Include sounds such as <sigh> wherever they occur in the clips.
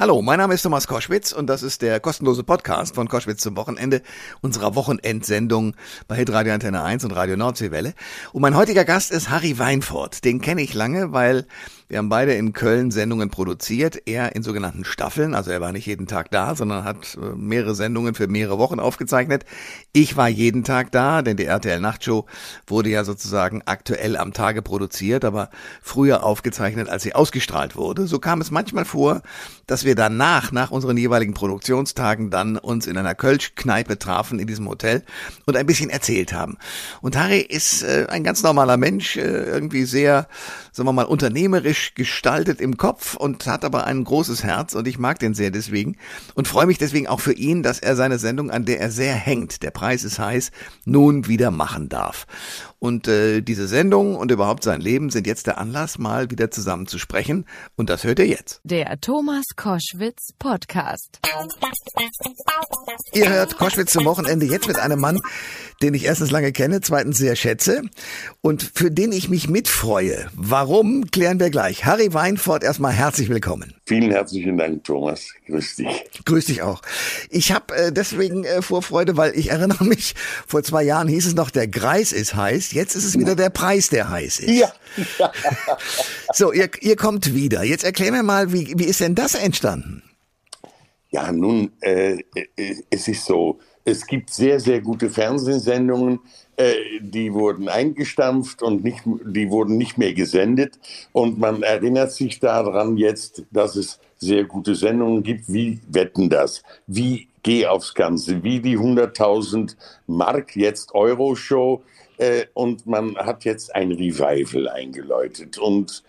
Hallo, mein Name ist Thomas Koschwitz und das ist der kostenlose Podcast von Koschwitz zum Wochenende unserer Wochenendsendung bei Hitradio Antenne 1 und Radio Nordseewelle. Und mein heutiger Gast ist Harry Weinfurt. Den kenne ich lange, weil wir haben beide in Köln Sendungen produziert, er in sogenannten Staffeln, also er war nicht jeden Tag da, sondern hat äh, mehrere Sendungen für mehrere Wochen aufgezeichnet. Ich war jeden Tag da, denn die RTL Nachtshow wurde ja sozusagen aktuell am Tage produziert, aber früher aufgezeichnet, als sie ausgestrahlt wurde. So kam es manchmal vor, dass wir danach, nach unseren jeweiligen Produktionstagen, dann uns in einer Kölsch-Kneipe trafen in diesem Hotel und ein bisschen erzählt haben. Und Harry ist äh, ein ganz normaler Mensch, äh, irgendwie sehr, sagen wir mal, unternehmerisch klassisch gestaltet im Kopf und hat aber ein großes Herz und ich mag den sehr deswegen und freue mich deswegen auch für ihn, dass er seine Sendung, an der er sehr hängt, der Preis ist heiß, nun wieder machen darf. Und äh, diese Sendung und überhaupt sein Leben sind jetzt der Anlass, mal wieder zusammen zu sprechen. Und das hört ihr jetzt. Der Thomas Koschwitz Podcast. Ihr hört Koschwitz zum Wochenende jetzt mit einem Mann, den ich erstens lange kenne, zweitens sehr schätze und für den ich mich mitfreue. Warum, klären wir gleich. Harry Weinfurt, erstmal herzlich willkommen. Vielen herzlichen Dank, Thomas. Grüß dich. Grüß dich auch. Ich habe äh, deswegen äh, Vorfreude, weil ich erinnere mich, vor zwei Jahren hieß es noch, der Greis ist heiß. Jetzt ist es wieder der Preis, der heiß ist. Ja. <laughs> so, ihr, ihr kommt wieder. Jetzt erklär mir mal, wie, wie ist denn das entstanden? Ja, nun, äh, äh es ist so, es gibt sehr, sehr gute Fernsehsendungen, äh, die wurden eingestampft und nicht, die wurden nicht mehr gesendet. Und man erinnert sich daran jetzt, dass es sehr gute Sendungen gibt, wie Wetten das, wie Geh aufs Ganze, wie die 100.000 Mark, jetzt Euro-Show. Äh, und man hat jetzt ein Revival eingeläutet. Und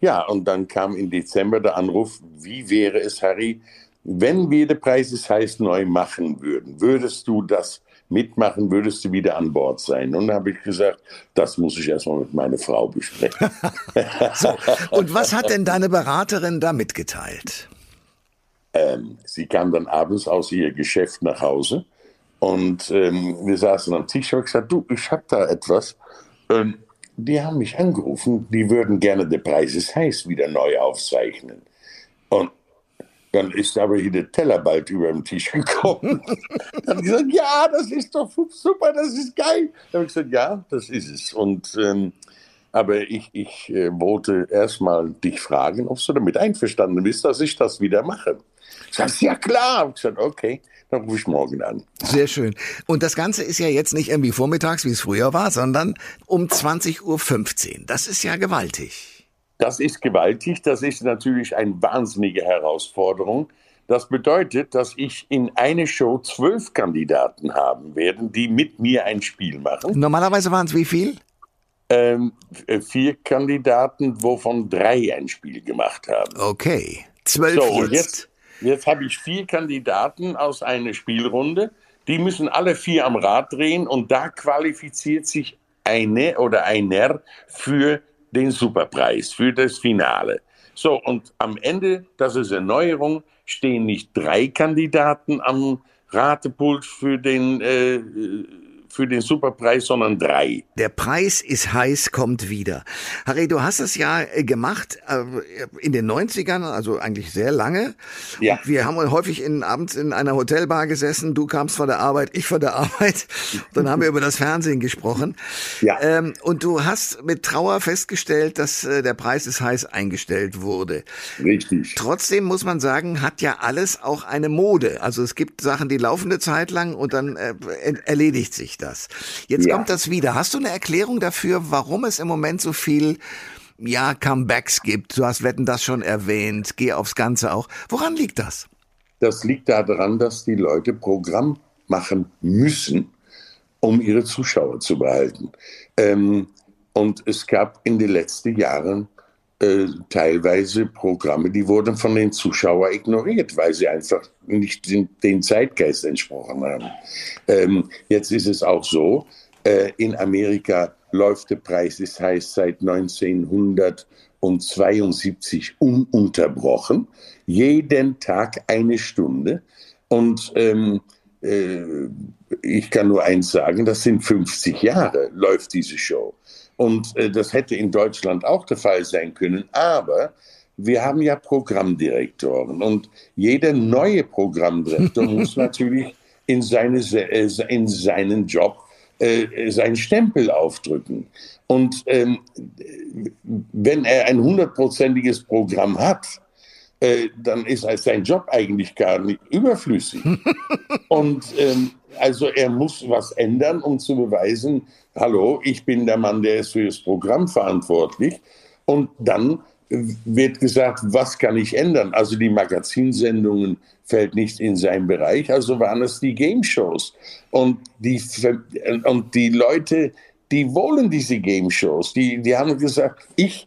ja, und dann kam im Dezember der Anruf, wie wäre es, Harry, wenn wir den Preis ist heiß neu machen würden, würdest du das mitmachen, würdest du wieder an Bord sein? Und da habe ich gesagt, das muss ich erstmal mit meiner Frau besprechen. <laughs> so, und was hat denn deine Beraterin da mitgeteilt? Ähm, sie kam dann abends aus ihr Geschäft nach Hause und ähm, wir saßen am Tisch und ich gesagt, du, ich habe da etwas. Ähm, die haben mich angerufen, die würden gerne der Preis ist heiß wieder neu aufzeichnen. Und dann ist aber hier der Teller bald über den Tisch <laughs> gekommen. dann habe ich gesagt, ja, das ist doch super, das ist geil. Dann habe ich gesagt, ja, das ist es. Und, ähm, aber ich, ich äh, wollte erstmal dich fragen, ob du damit einverstanden bist, dass ich das wieder mache. Sage, ja klar. Ich gesagt, okay, dann rufe ich morgen an. Sehr schön. Und das Ganze ist ja jetzt nicht irgendwie vormittags, wie es früher war, sondern um 20.15 Uhr. Das ist ja gewaltig. Das ist gewaltig, das ist natürlich eine wahnsinnige Herausforderung. Das bedeutet, dass ich in eine Show zwölf Kandidaten haben werde, die mit mir ein Spiel machen. Normalerweise waren es wie viel? Ähm, vier Kandidaten, wovon drei ein Spiel gemacht haben. Okay, zwölf so, jetzt. jetzt. Jetzt habe ich vier Kandidaten aus einer Spielrunde. Die müssen alle vier am Rad drehen und da qualifiziert sich eine oder einer für den Superpreis für das Finale. So, und am Ende, das ist Erneuerung, stehen nicht drei Kandidaten am Ratepult für den äh, für den Superpreis, sondern drei. Der Preis ist heiß, kommt wieder. Harry, du hast es ja äh, gemacht äh, in den 90ern, also eigentlich sehr lange. Ja. Wir haben häufig in, abends in einer Hotelbar gesessen. Du kamst von der Arbeit, ich von der Arbeit. Dann haben wir über das Fernsehen gesprochen. Ja. Ähm, und du hast mit Trauer festgestellt, dass äh, der Preis ist heiß eingestellt wurde. Richtig. Trotzdem muss man sagen, hat ja alles auch eine Mode. Also es gibt Sachen, die laufen eine Zeit lang und dann äh, erledigt sich das. Jetzt ja. kommt das wieder. Hast du eine Erklärung dafür, warum es im Moment so viel ja, Comebacks gibt? Du hast Wetten das schon erwähnt. Geh aufs Ganze auch. Woran liegt das? Das liegt daran, dass die Leute Programm machen müssen, um ihre Zuschauer zu behalten. Ähm, und es gab in den letzten Jahren äh, teilweise Programme, die wurden von den Zuschauern ignoriert, weil sie einfach nicht den, den Zeitgeist entsprochen haben. Ähm, jetzt ist es auch so, äh, in Amerika läuft der Preis des heißt seit 1972 ununterbrochen, jeden Tag eine Stunde. Und ähm, äh, ich kann nur eins sagen, das sind 50 Jahre, läuft diese Show. Und äh, das hätte in Deutschland auch der Fall sein können. Aber wir haben ja Programmdirektoren und jeder neue Programmdirektor <laughs> muss natürlich in, seine, äh, in seinen Job äh, seinen Stempel aufdrücken. Und ähm, wenn er ein hundertprozentiges Programm hat, äh, dann ist sein Job eigentlich gar nicht überflüssig. <laughs> Und ähm, also er muss was ändern, um zu beweisen, hallo, ich bin der Mann, der ist für das Programm verantwortlich. Und dann wird gesagt, was kann ich ändern? Also die Magazinsendungen fällt nicht in seinen Bereich, also waren es die Game Shows. Und die, und die Leute, die wollen diese Game Shows, die, die haben gesagt, ich,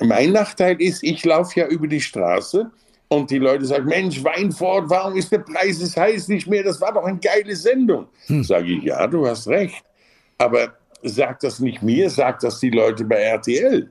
mein Nachteil ist, ich laufe ja über die Straße und die Leute sagen, Mensch, Weinfort, warum ist der Preis es heiß nicht mehr? Das war doch eine geile Sendung. Hm. Sage ich, ja, du hast recht. Aber sag das nicht mir, sag das die Leute bei RTL.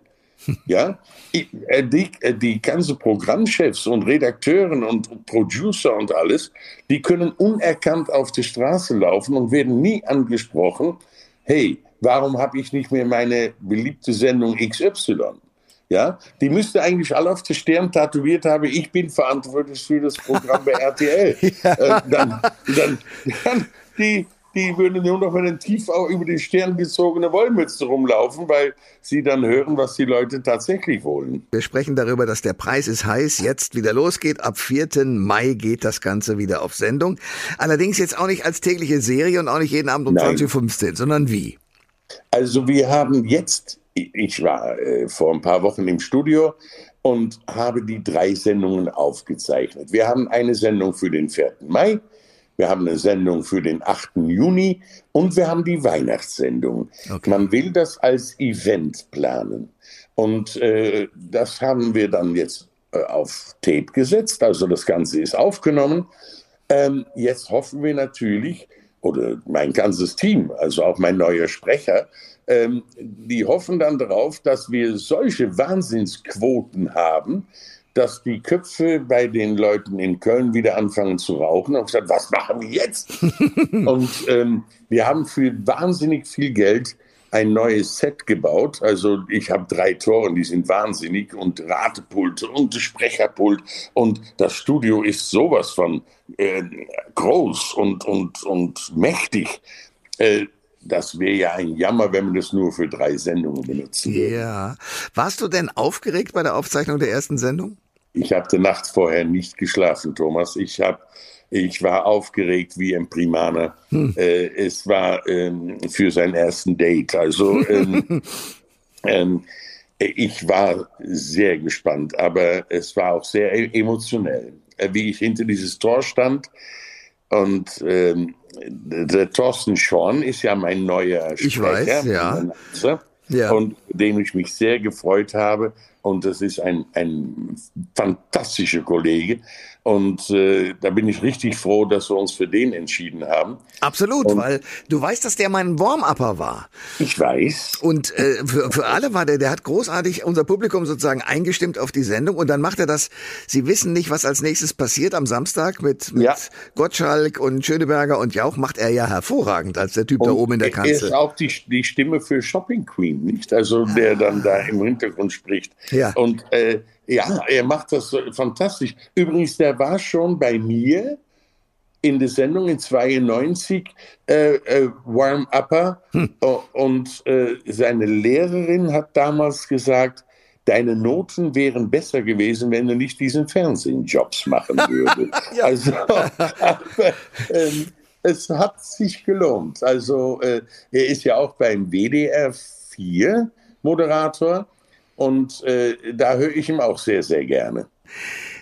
Ja, äh, die, äh, die ganzen Programmchefs und Redakteuren und Producer und alles, die können unerkannt auf die Straße laufen und werden nie angesprochen, hey, warum habe ich nicht mehr meine beliebte Sendung XY? Ja, die müsste eigentlich alle auf der Stirn tätowiert haben, ich bin verantwortlich für das Programm bei RTL. ja. <laughs> äh, dann, dann, dann die, die würden nur noch mit einem Tiefau über die Stirn gezogene Wollmütze rumlaufen, weil sie dann hören, was die Leute tatsächlich wollen. Wir sprechen darüber, dass der Preis ist heiß, jetzt wieder losgeht. Ab 4. Mai geht das Ganze wieder auf Sendung. Allerdings jetzt auch nicht als tägliche Serie und auch nicht jeden Abend um 20.15 Uhr, sondern wie? Also wir haben jetzt, ich war äh, vor ein paar Wochen im Studio und habe die drei Sendungen aufgezeichnet. Wir haben eine Sendung für den 4. Mai, wir haben eine Sendung für den 8. Juni und wir haben die Weihnachtssendung. Okay. Man will das als Event planen. Und äh, das haben wir dann jetzt äh, auf Tape gesetzt. Also das Ganze ist aufgenommen. Ähm, jetzt hoffen wir natürlich, oder mein ganzes Team, also auch mein neuer Sprecher, ähm, die hoffen dann darauf, dass wir solche Wahnsinnsquoten haben, dass die Köpfe bei den Leuten in Köln wieder anfangen zu rauchen und gesagt, was machen wir jetzt? <laughs> und ähm, wir haben für wahnsinnig viel Geld ein neues Set gebaut. Also ich habe drei Toren, die sind wahnsinnig und Ratepulte und Sprecherpult und das Studio ist sowas von äh, groß und, und, und mächtig. Äh, das wäre ja ein Jammer, wenn man das nur für drei Sendungen benutzen würde. Ja. Warst du denn aufgeregt bei der Aufzeichnung der ersten Sendung? Ich habe die Nacht vorher nicht geschlafen, Thomas. Ich habe ich war aufgeregt wie ein Primaner. Hm. Äh, es war ähm, für sein ersten Date. Also ähm, <laughs> ähm, ich war sehr gespannt, aber es war auch sehr e-, emotionell, äh, wie ich hinter dieses Tor stand. Und ähm, der Thorsten Schorn ist ja mein neuer Sprecher. Ich weiß, ja. Ja. Und dem ich mich sehr gefreut habe. Und das ist ein, ein fantastischer Kollege. Und äh, da bin ich richtig froh, dass wir uns für den entschieden haben. Absolut, und weil du weißt, dass der mein Warm-Upper war. Ich weiß. Und äh, für, für alle war der, der hat großartig unser Publikum sozusagen eingestimmt auf die Sendung und dann macht er das, Sie wissen nicht, was als nächstes passiert am Samstag mit, mit ja. Gottschalk und Schöneberger und Jauch macht er ja hervorragend als der Typ und da oben in der Kanzel. Er ist auch die, die Stimme für Shopping Queen, nicht? Also der dann da im Hintergrund spricht. Ja. Und äh, ja, er macht das fantastisch. Übrigens, der war schon bei mir in der Sendung in 92 äh, äh, Warm-Upper hm. und äh, seine Lehrerin hat damals gesagt, deine Noten wären besser gewesen, wenn du nicht diesen Fernsehjobs machen <laughs> würdest. ja. Also, aber, ähm, es hat sich gelohnt. Also äh, er ist ja auch beim WDR 4 Moderator und äh, da höre ich ihm auch sehr, sehr gerne.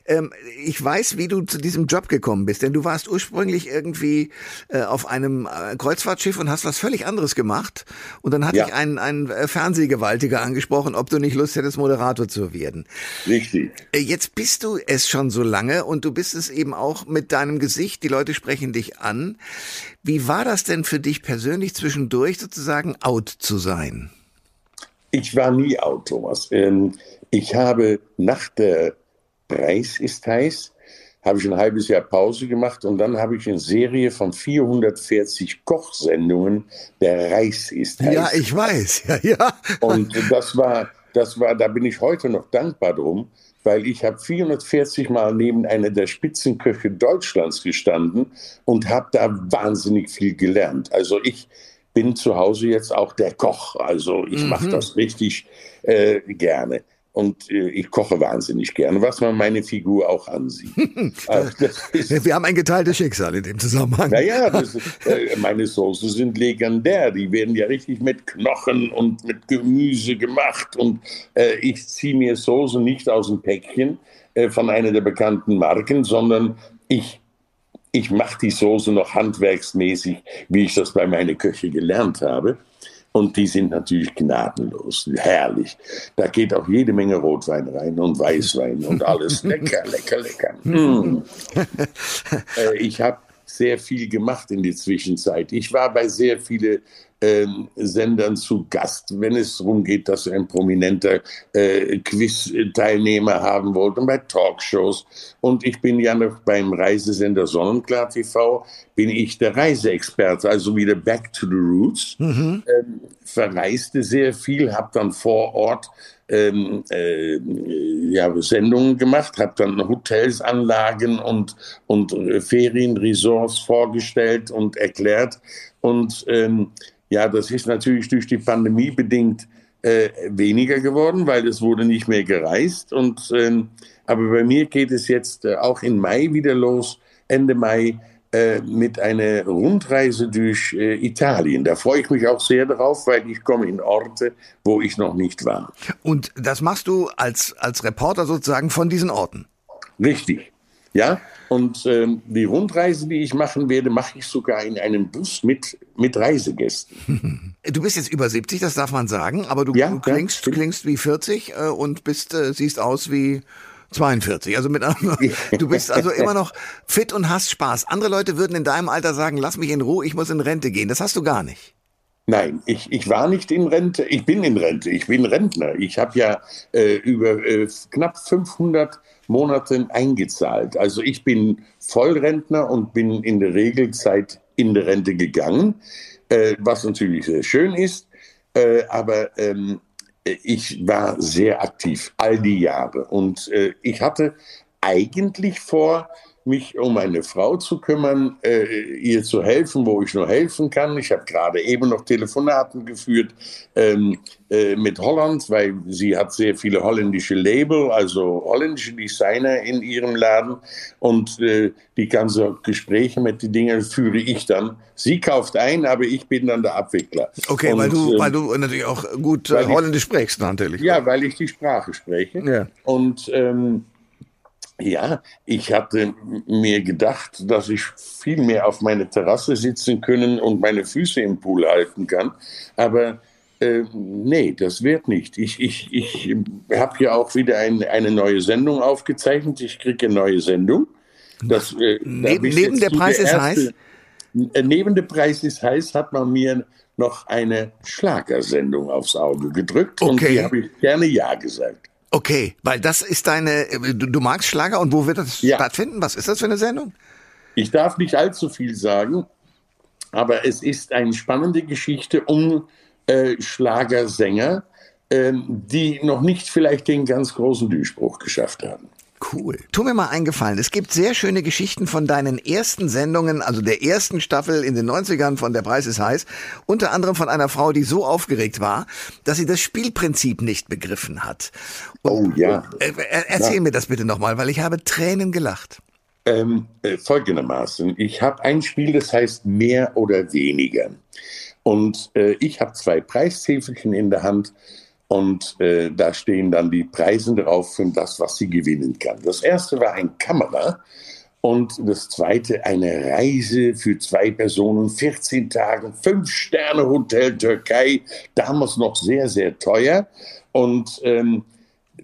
Ähm, ich weiß, wie du zu diesem Job gekommen bist, denn du warst ursprünglich irgendwie äh, auf einem äh, Kreuzfahrtschiff und hast was völlig anderes gemacht. Und dann hat ja. dich ein, ein äh, Fernsehgewaltiger angesprochen, ob du nicht Lust hättest, Moderator zu werden. Richtig. Äh, jetzt bist du es schon so lange und du bist es eben auch mit deinem Gesicht. Die Leute sprechen dich an. Wie war das denn für dich persönlich zwischendurch sozusagen out zu sein? Ich war nie out, Thomas. Ähm, ich habe nach der Preis ist heiß, habe ich ein halbes Jahr Pause gemacht und dann habe ich eine Serie von 440 Kochsendungen, der Reis ist heiß. Ja, ich weiß, <laughs> ja, ja. Und das war, das war, da bin ich heute noch dankbar drum, weil ich habe 440 Mal neben einer der Spitzenköche Deutschlands gestanden und habe da wahnsinnig viel gelernt. Also ich bin zu Hause jetzt auch der Koch. Also ich mhm. mache das richtig äh, gerne. Und äh, ich koche wahnsinnig gerne, was man meine Figur auch ansieht. <laughs> also Wir haben ein geteiltes Schicksal in dem Zusammenhang. Naja, das, äh, meine Soßen sind legendär. Die werden ja richtig mit Knochen und mit Gemüse gemacht. Und äh, ich ziehe mir Soßen nicht aus dem Päckchen äh, von einer der bekannten Marken, sondern ich ich mache die Soße noch handwerksmäßig, wie ich das bei meiner Köche gelernt habe. Und die sind natürlich gnadenlos, herrlich. Da geht auch jede Menge Rotwein rein und Weißwein und alles. <laughs> Lecker, lecker, lecker. Mm. <laughs> äh, ich habe sehr viel gemacht in der Zwischenzeit. Ich war bei sehr vielen ähm, Sendern zu Gast, wenn es darum geht, dass ein prominenter äh, Quiz-Teilnehmer haben wollte, bei Talkshows. Und ich bin ja noch beim Reisesender Sonnenklar TV, bin ich der Reiseexperte, also wieder back to the roots. Mhm. Ähm, verreiste sehr viel, habe dann vor Ort ähm, äh, ja, Sendungen gemacht, habe dann Hotels, Anlagen und, und äh, Ferienresorts vorgestellt und erklärt. Und ähm, ja, das ist natürlich durch die Pandemie bedingt äh, weniger geworden, weil es wurde nicht mehr gereist. Und, ähm, aber bei mir geht es jetzt äh, auch im Mai wieder los, Ende Mai, äh, mit einer Rundreise durch äh, Italien. Da freue ich mich auch sehr darauf, weil ich komme in Orte, wo ich noch nicht war. Und das machst du als, als Reporter sozusagen von diesen Orten? Richtig. Ja, und ähm, die Rundreise, die ich machen werde, mache ich sogar in einem Bus mit, mit Reisegästen. <laughs> Du bist jetzt über 70, das darf man sagen, aber du, ja, du klingst, ja. klingst wie 40 äh, und bist, äh, siehst aus wie 42. Also mit du bist also immer noch fit und hast Spaß. Andere Leute würden in deinem Alter sagen, lass mich in Ruhe, ich muss in Rente gehen. Das hast du gar nicht. Nein, ich, ich war nicht in Rente. Ich bin in Rente. Ich bin Rentner. Ich habe ja äh, über äh, knapp 500 Monaten eingezahlt. Also ich bin Vollrentner und bin in der Regelzeit in der Rente gegangen, äh, was natürlich sehr schön ist. Äh, aber ähm, ich war sehr aktiv all die Jahre. Und äh, ich hatte eigentlich vor, mich um eine Frau zu kümmern, äh, ihr zu helfen, wo ich nur helfen kann. Ich habe gerade eben noch Telefonaten geführt ähm, äh, mit Holland, weil sie hat sehr viele holländische Label, also holländische Designer in ihrem Laden. Und äh, die ganzen Gespräche mit den Dingen führe ich dann. Sie kauft ein, aber ich bin dann der Abwickler. Okay, Und, weil, du, ähm, weil du natürlich auch gut äh, Holländisch sprichst, natürlich. Ja, weil ich die Sprache spreche. Ja. Und ähm, ja, ich hatte mir gedacht, dass ich viel mehr auf meine Terrasse sitzen können und meine Füße im Pool halten kann. Aber äh, nee, das wird nicht. Ich, ich, ich habe ja auch wieder ein, eine neue Sendung aufgezeichnet. Ich kriege eine neue Sendung. Das, äh, neben, neben der Preis ist heiß? Äh, neben der Preis ist heiß hat man mir noch eine Schlagersendung aufs Auge gedrückt. Okay. Und die habe ich gerne Ja gesagt. Okay, weil das ist deine, du, du magst Schlager und wo wird das ja. stattfinden? Was ist das für eine Sendung? Ich darf nicht allzu viel sagen, aber es ist eine spannende Geschichte um äh, Schlagersänger, äh, die noch nicht vielleicht den ganz großen Durchbruch geschafft haben. Cool. Tu mir mal eingefallen. Es gibt sehr schöne Geschichten von deinen ersten Sendungen, also der ersten Staffel in den 90ern von Der Preis ist heiß. Unter anderem von einer Frau, die so aufgeregt war, dass sie das Spielprinzip nicht begriffen hat. Und, oh ja. Äh, äh erzähl ja. mir das bitte nochmal, weil ich habe Tränen gelacht. Ähm, äh, folgendermaßen. Ich habe ein Spiel, das heißt mehr oder weniger. Und äh, ich habe zwei Preistäfelchen in der Hand und äh, da stehen dann die Preise drauf für das, was sie gewinnen kann. Das erste war ein Kamera und das zweite eine Reise für zwei Personen, 14 Tage, fünf Sterne Hotel Türkei, damals noch sehr, sehr teuer. Und ähm,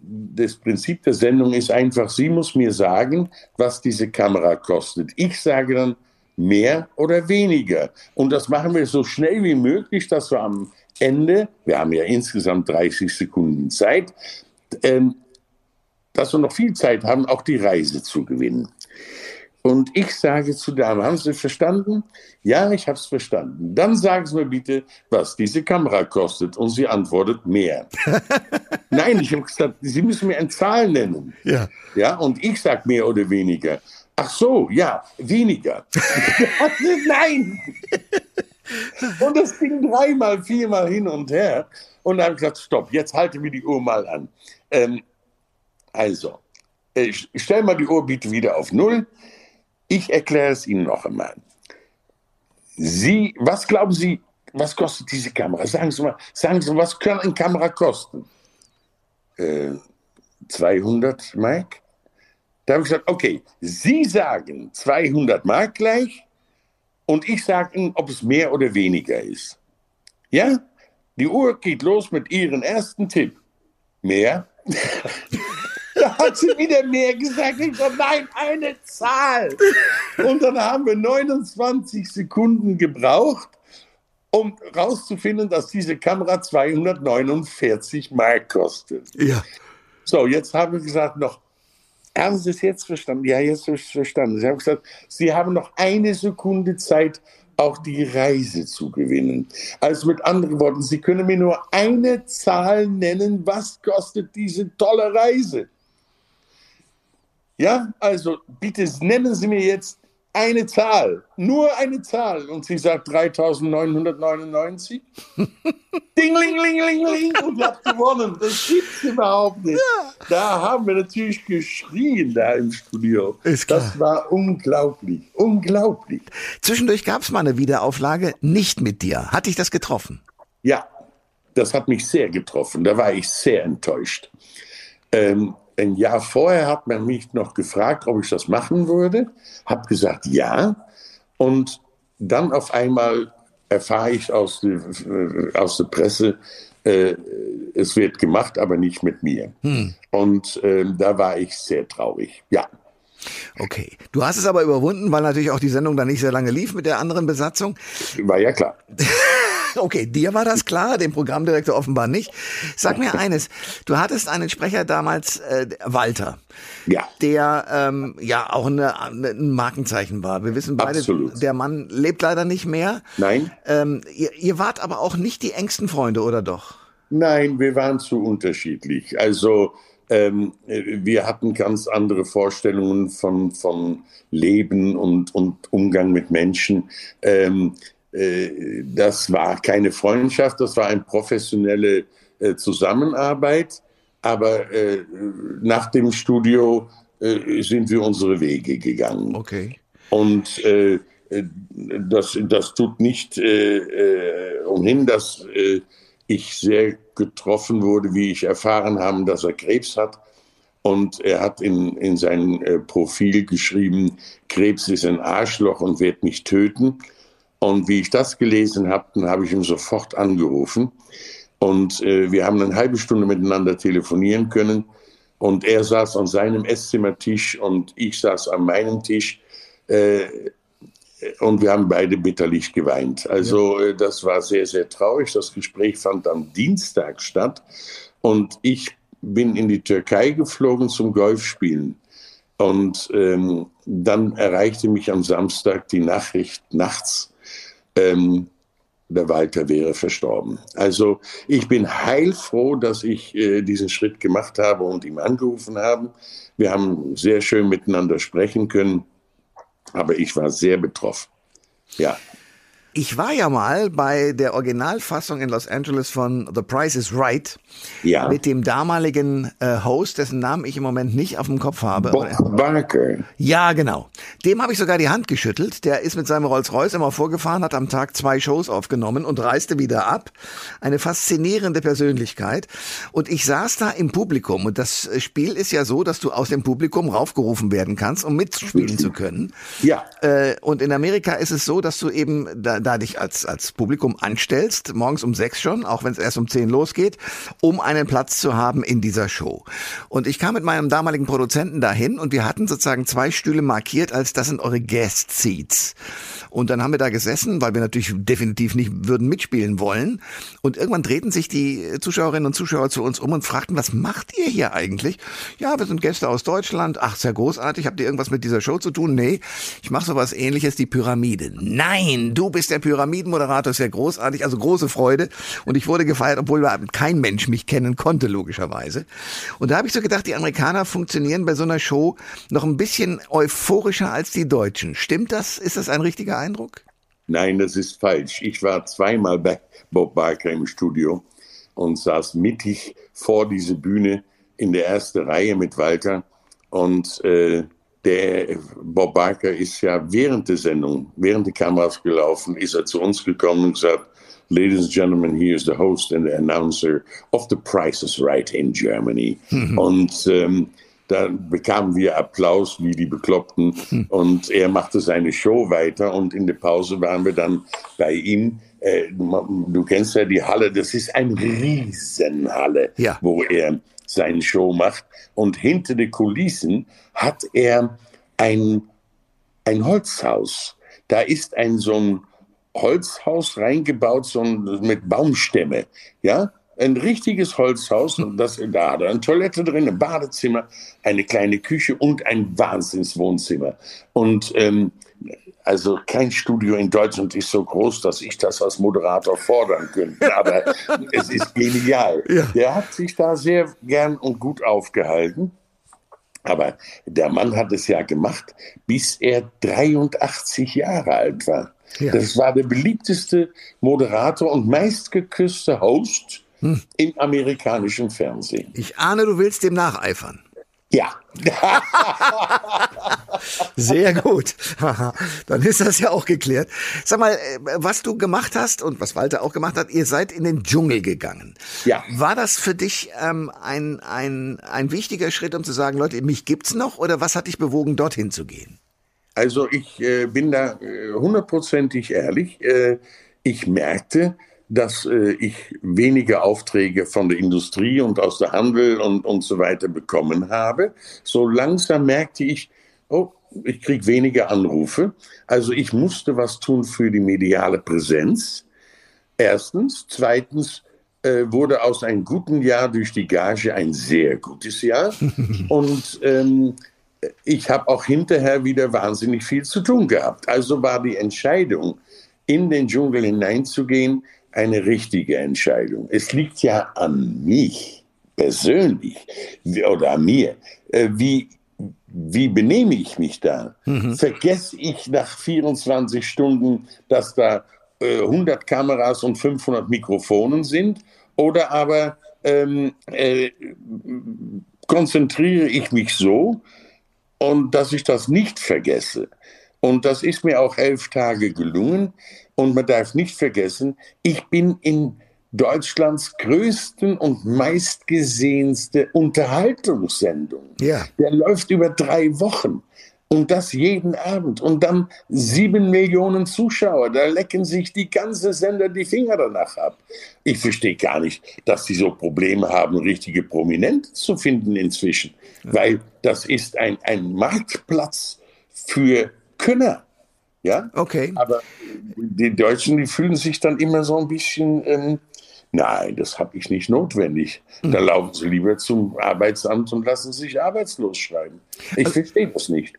das Prinzip der Sendung ist einfach, sie muss mir sagen, was diese Kamera kostet. Ich sage dann mehr oder weniger. Und das machen wir so schnell wie möglich, dass wir am Ende, wir haben ja insgesamt 30 Sekunden Zeit, ähm, dass wir noch viel Zeit haben, auch die Reise zu gewinnen. Und ich sage zu Dame, haben Sie verstanden? Ja, ich habe es verstanden. Dann sagen Sie mir bitte, was diese Kamera kostet. Und sie antwortet, mehr. <laughs> Nein, ich habe gesagt, Sie müssen mir eine Zahl nennen. Ja. Ja, und ich sage mehr oder weniger. Ach so, ja, weniger. <laughs> <laughs> Nein! Und das ging dreimal, viermal hin und her. Und dann habe ich gesagt, stopp, jetzt halte mir die Uhr mal an. Ähm, also, ich stelle mal die Uhr bitte wieder auf Null. Ich erkläre es Ihnen noch einmal. Sie, was glauben Sie, was kostet diese Kamera? Sagen Sie mal, sagen Sie was kann eine Kamera kosten? Äh, 200 Mark? Da habe ich gesagt, okay, Sie sagen 200 Mark gleich und ich sage Ihnen, ob es mehr oder weniger ist. Ja? Die Uhr geht los mit Ihrem ersten Tipp. Mehr? <laughs> da hat sie wieder mehr gesagt. Ich so, nein, eine Zahl. Und dann haben wir 29 Sekunden gebraucht, um rauszufinden, dass diese Kamera 249 Mark kostet. Ja. So, jetzt haben wir gesagt, noch, haben Sie es jetzt verstanden? Ja, jetzt habe ich es verstanden. Sie haben gesagt, Sie haben noch eine Sekunde Zeit, auch die Reise zu gewinnen. Also mit anderen Worten, Sie können mir nur eine Zahl nennen, was kostet diese tolle Reise? Ja, also bitte nennen Sie mir jetzt eine Zahl, nur eine Zahl. Und sie sagt 3999. <laughs> Ding, und hat gewonnen. Das gibt's überhaupt nicht. Ja. Da haben wir natürlich geschrien da im Studio. Ist klar. Das war unglaublich, unglaublich. Zwischendurch gab es mal eine Wiederauflage, nicht mit dir. Hat dich das getroffen? Ja, das hat mich sehr getroffen. Da war ich sehr enttäuscht. Ähm, ein Jahr vorher hat man mich noch gefragt, ob ich das machen würde. Habe gesagt, ja. Und dann auf einmal erfahre ich aus, die, äh, aus der Presse, äh, es wird gemacht, aber nicht mit mir. Hm. Und äh, da war ich sehr traurig. Ja. Okay. Du hast es aber überwunden, weil natürlich auch die Sendung dann nicht sehr lange lief mit der anderen Besatzung. War ja klar. <laughs> Okay, dir war das klar, dem Programmdirektor offenbar nicht. Sag mir eines, du hattest einen Sprecher damals, äh, Walter. Ja. Der ähm, ja auch eine, eine, ein Markenzeichen war. Wir wissen beide, Absolut. der Mann lebt leider nicht mehr. Nein. Ähm, ihr, ihr wart aber auch nicht die engsten Freunde, oder doch? Nein, wir waren zu unterschiedlich. Also ähm, wir hatten ganz andere Vorstellungen von, von Leben und, und Umgang mit Menschen. Ähm, äh, das war keine Freundschaft, das war eine professionelle äh, Zusammenarbeit. Aber äh, nach dem Studio sind wir unsere Wege gegangen. Okay. Und das, das tut nicht umhin, dass ich sehr getroffen wurde, wie ich erfahren habe, dass er Krebs hat. Und er hat in, in sein Profil geschrieben, Krebs ist ein Arschloch und wird mich töten. Und wie ich das gelesen habe, dann habe ich ihn sofort angerufen. Und äh, wir haben eine halbe Stunde miteinander telefonieren können. Und er saß an seinem Esszimmertisch und ich saß an meinem Tisch. Äh, und wir haben beide bitterlich geweint. Also ja. äh, das war sehr, sehr traurig. Das Gespräch fand am Dienstag statt. Und ich bin in die Türkei geflogen zum Golfspielen. Und ähm, dann erreichte mich am Samstag die Nachricht nachts, ähm, der Walter wäre verstorben. Also ich bin heilfroh, dass ich äh, diesen Schritt gemacht habe und ihm angerufen habe. Wir haben sehr schön miteinander sprechen können, aber ich war sehr betroffen. Ja. Ich war ja mal bei der Originalfassung in Los Angeles von The Price is Right ja. mit dem damaligen äh, Host, dessen Namen ich im Moment nicht auf dem Kopf habe. Bob Barker. Ja, genau. Dem habe ich sogar die Hand geschüttelt. Der ist mit seinem Rolls-Royce immer vorgefahren, hat am Tag zwei Shows aufgenommen und reiste wieder ab. Eine faszinierende Persönlichkeit. Und ich saß da im Publikum und das Spiel ist ja so, dass du aus dem Publikum raufgerufen werden kannst, um mitspielen zu können. Ja. Äh, und in Amerika ist es so, dass du eben da, da dich als, als Publikum anstellst, morgens um sechs schon, auch wenn es erst um zehn losgeht, um einen Platz zu haben in dieser Show. Und ich kam mit meinem damaligen Produzenten dahin und wir hatten sozusagen zwei Stühle markiert als das sind eure Guest Seats. Und dann haben wir da gesessen, weil wir natürlich definitiv nicht würden mitspielen wollen. Und irgendwann drehten sich die Zuschauerinnen und Zuschauer zu uns um und fragten, was macht ihr hier eigentlich? Ja, wir sind Gäste aus Deutschland. Ach, sehr großartig. Habt ihr irgendwas mit dieser Show zu tun? Nee, ich mache sowas ähnliches, die Pyramide. Nein, du bist der Pyramidenmoderator, sehr großartig, also große Freude. Und ich wurde gefeiert, obwohl kein Mensch mich kennen konnte, logischerweise. Und da habe ich so gedacht, die Amerikaner funktionieren bei so einer Show noch ein bisschen euphorischer als die Deutschen. Stimmt das? Ist das ein richtiger Eindruck? Nein, das ist falsch. Ich war zweimal bei Bob Barker im Studio und saß mittig vor diese Bühne in der ersten Reihe mit Walter. Und äh, der Bob Barker ist ja während der Sendung, während die Kameras gelaufen, ist er zu uns gekommen und gesagt, Ladies and gentlemen, he is the host and the announcer of The Price is Right in Germany. Mhm. Und ähm, da bekamen wir Applaus wie die Bekloppten hm. und er machte seine Show weiter und in der Pause waren wir dann bei ihm. Äh, du kennst ja die Halle, das ist eine Riesenhalle, ja. wo er seine Show macht und hinter den Kulissen hat er ein, ein Holzhaus. Da ist ein so ein Holzhaus reingebaut, so ein, mit Baumstämme, ja, ein richtiges Holzhaus und das, da hat er eine Toilette drin, ein Badezimmer, eine kleine Küche und ein Wahnsinnswohnzimmer. Und ähm, also kein Studio in Deutschland ist so groß, dass ich das als Moderator fordern könnte. Aber <laughs> es ist genial. Ja. Der hat sich da sehr gern und gut aufgehalten. Aber der Mann hat es ja gemacht, bis er 83 Jahre alt war. Ja. Das war der beliebteste Moderator und meistgeküsste Host hm. im amerikanischen Fernsehen. Ich ahne, du willst dem nacheifern. Ja. <laughs> Sehr gut. <laughs> Dann ist das ja auch geklärt. Sag mal, äh, was du gemacht hast und was Walter auch gemacht hat, ihr seid in den Dschungel gegangen. Ja. War das für dich ähm, ein, ein, ein wichtiger Schritt, um zu sagen, Leute, mich gibt's noch oder was hat dich bewogen, dorthin zu gehen? Also ich äh, bin da äh, hundertprozentig ehrlich. Äh, ich merkte, dass äh, ich weniger Aufträge von der Industrie und aus der Handel und, und so weiter bekommen habe. So langsam merkte ich, oh, ich kriege weniger Anrufe. Also ich musste was tun für die mediale Präsenz. Erstens. Zweitens äh, wurde aus einem guten Jahr durch die Gage ein sehr gutes Jahr. <laughs> und ähm, ich habe auch hinterher wieder wahnsinnig viel zu tun gehabt. Also war die Entscheidung, in den Dschungel hineinzugehen, eine richtige Entscheidung. Es liegt ja an mich persönlich oder an mir. Äh, wie, wie benehme ich mich da? Mhm. Vergesse ich nach 24 Stunden, dass da äh, 100 Kameras und 500 Mikrofonen sind? Oder aber ähm, äh, konzentriere ich mich so, und dass ich das nicht vergesse. Und das ist mir auch elf Tage gelungen. Und man darf nicht vergessen, ich bin in Deutschlands größten und meistgesehenste Unterhaltungssendung. Ja. Der läuft über drei Wochen. Und das jeden Abend. Und dann sieben Millionen Zuschauer. Da lecken sich die ganze Sender die Finger danach ab. Ich verstehe gar nicht, dass sie so Probleme haben, richtige Prominente zu finden inzwischen. Ja. Weil das ist ein, ein Marktplatz für Könner. Ja? Okay. Aber die Deutschen, die fühlen sich dann immer so ein bisschen, ähm, nein, das habe ich nicht notwendig. Mhm. Da laufen sie lieber zum Arbeitsamt und lassen sich arbeitslos schreiben. Ich also, verstehe das nicht.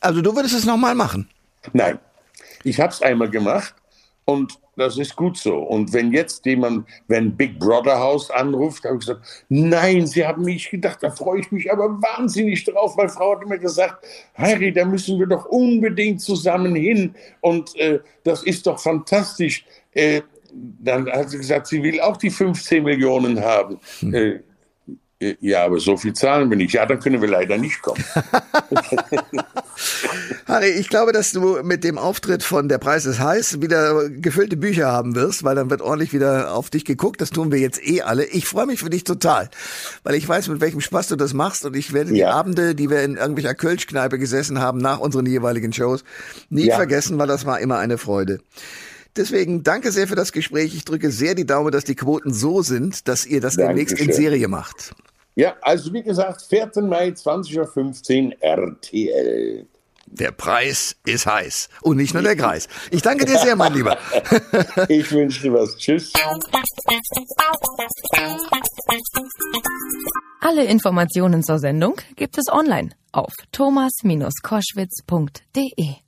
Also du würdest es nochmal machen? Nein. Ich habe es einmal gemacht und das ist gut so. Und wenn jetzt jemand, wenn Big Brother House anruft, habe ich gesagt, nein, Sie haben mich gedacht, da freue ich mich aber wahnsinnig drauf. Meine Frau hat immer gesagt, Harry, da müssen wir doch unbedingt zusammen hin. Und äh, das ist doch fantastisch. Äh, dann hat sie gesagt, sie will auch die 15 Millionen haben. Hm. Äh, ja, aber so viel zahlen wir nicht. Ja, dann können wir leider nicht kommen. <laughs> Harry, ich glaube, dass du mit dem Auftritt von Der Preis ist heiß wieder gefüllte Bücher haben wirst, weil dann wird ordentlich wieder auf dich geguckt. Das tun wir jetzt eh alle. Ich freue mich für dich total, weil ich weiß, mit welchem Spaß du das machst und ich werde die ja. Abende, die wir in irgendwelcher Kölschkneipe gesessen haben nach unseren jeweiligen Shows, nie ja. vergessen, weil das war immer eine Freude. Deswegen danke sehr für das Gespräch. Ich drücke sehr die Daumen, dass die Quoten so sind, dass ihr das Dankeschön. demnächst in Serie macht. Ja, also wie gesagt, 14. Mai 20.15 Uhr RTL. Der Preis ist heiß und nicht nur der Kreis. Ich danke dir sehr, mein Lieber. <laughs> ich wünsche dir was. Tschüss. Alle Informationen zur Sendung gibt es online auf thomas-koschwitz.de.